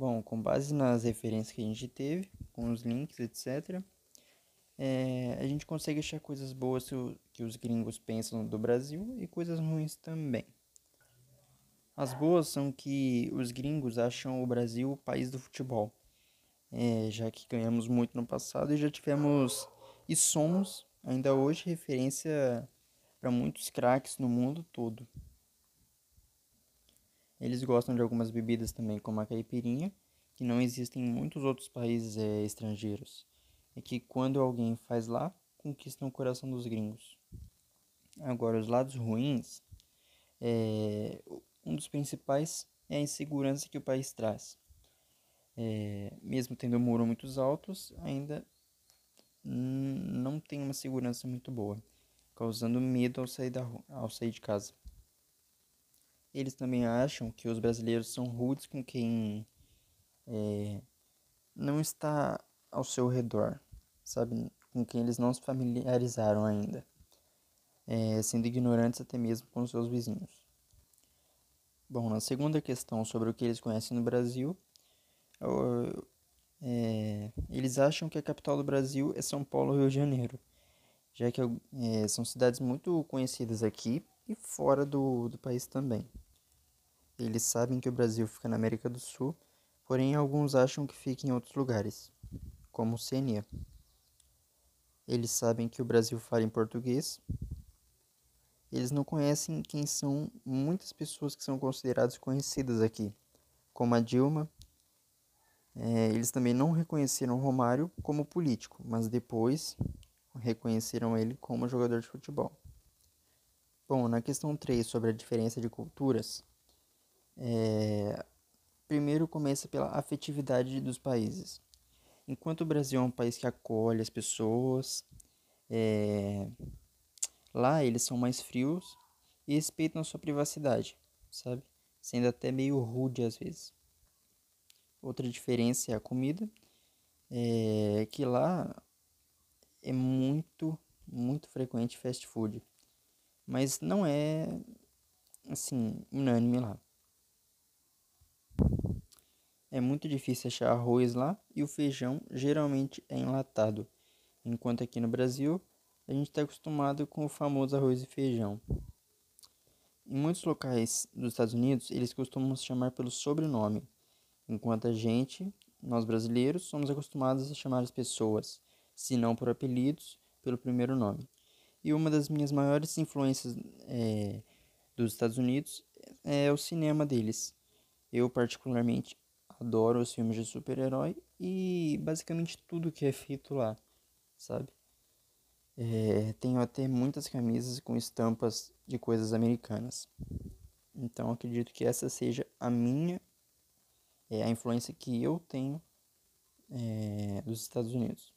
Bom, com base nas referências que a gente teve, com os links, etc., é, a gente consegue achar coisas boas que os gringos pensam do Brasil e coisas ruins também. As boas são que os gringos acham o Brasil o país do futebol, é, já que ganhamos muito no passado e já tivemos e somos ainda hoje referência para muitos craques no mundo todo. Eles gostam de algumas bebidas também, como a caipirinha, que não existem em muitos outros países é, estrangeiros. É que quando alguém faz lá, conquistam o coração dos gringos. Agora, os lados ruins, é, um dos principais é a insegurança que o país traz. É, mesmo tendo muros muito altos, ainda não tem uma segurança muito boa, causando medo ao sair, da, ao sair de casa. Eles também acham que os brasileiros são rudes com quem é, não está ao seu redor, sabe? Com quem eles não se familiarizaram ainda, é, sendo ignorantes até mesmo com seus vizinhos. Bom, na segunda questão sobre o que eles conhecem no Brasil, é, eles acham que a capital do Brasil é São Paulo, Rio de Janeiro, já que é, são cidades muito conhecidas aqui e fora do, do país também. Eles sabem que o Brasil fica na América do Sul, porém alguns acham que fica em outros lugares, como Oceania. Eles sabem que o Brasil fala em português. Eles não conhecem quem são muitas pessoas que são consideradas conhecidas aqui, como a Dilma, é, eles também não reconheceram Romário como político, mas depois reconheceram ele como jogador de futebol. Bom, na questão 3 sobre a diferença de culturas, é, primeiro começa pela afetividade dos países. Enquanto o Brasil é um país que acolhe as pessoas, é, lá eles são mais frios e respeitam a sua privacidade, sabe? Sendo até meio rude às vezes. Outra diferença é a comida, é que lá é muito, muito frequente fast food, mas não é assim unânime lá. É muito difícil achar arroz lá e o feijão geralmente é enlatado, enquanto aqui no Brasil a gente está acostumado com o famoso arroz e feijão. Em muitos locais dos Estados Unidos eles costumam se chamar pelo sobrenome enquanto a gente, nós brasileiros, somos acostumados a chamar as pessoas, se não por apelidos, pelo primeiro nome. E uma das minhas maiores influências é, dos Estados Unidos é o cinema deles. Eu, particularmente, adoro os filmes de super-herói e basicamente tudo que é feito lá, sabe? É, tenho até muitas camisas com estampas de coisas americanas. Então acredito que essa seja a minha é a influência que eu tenho é, dos Estados Unidos.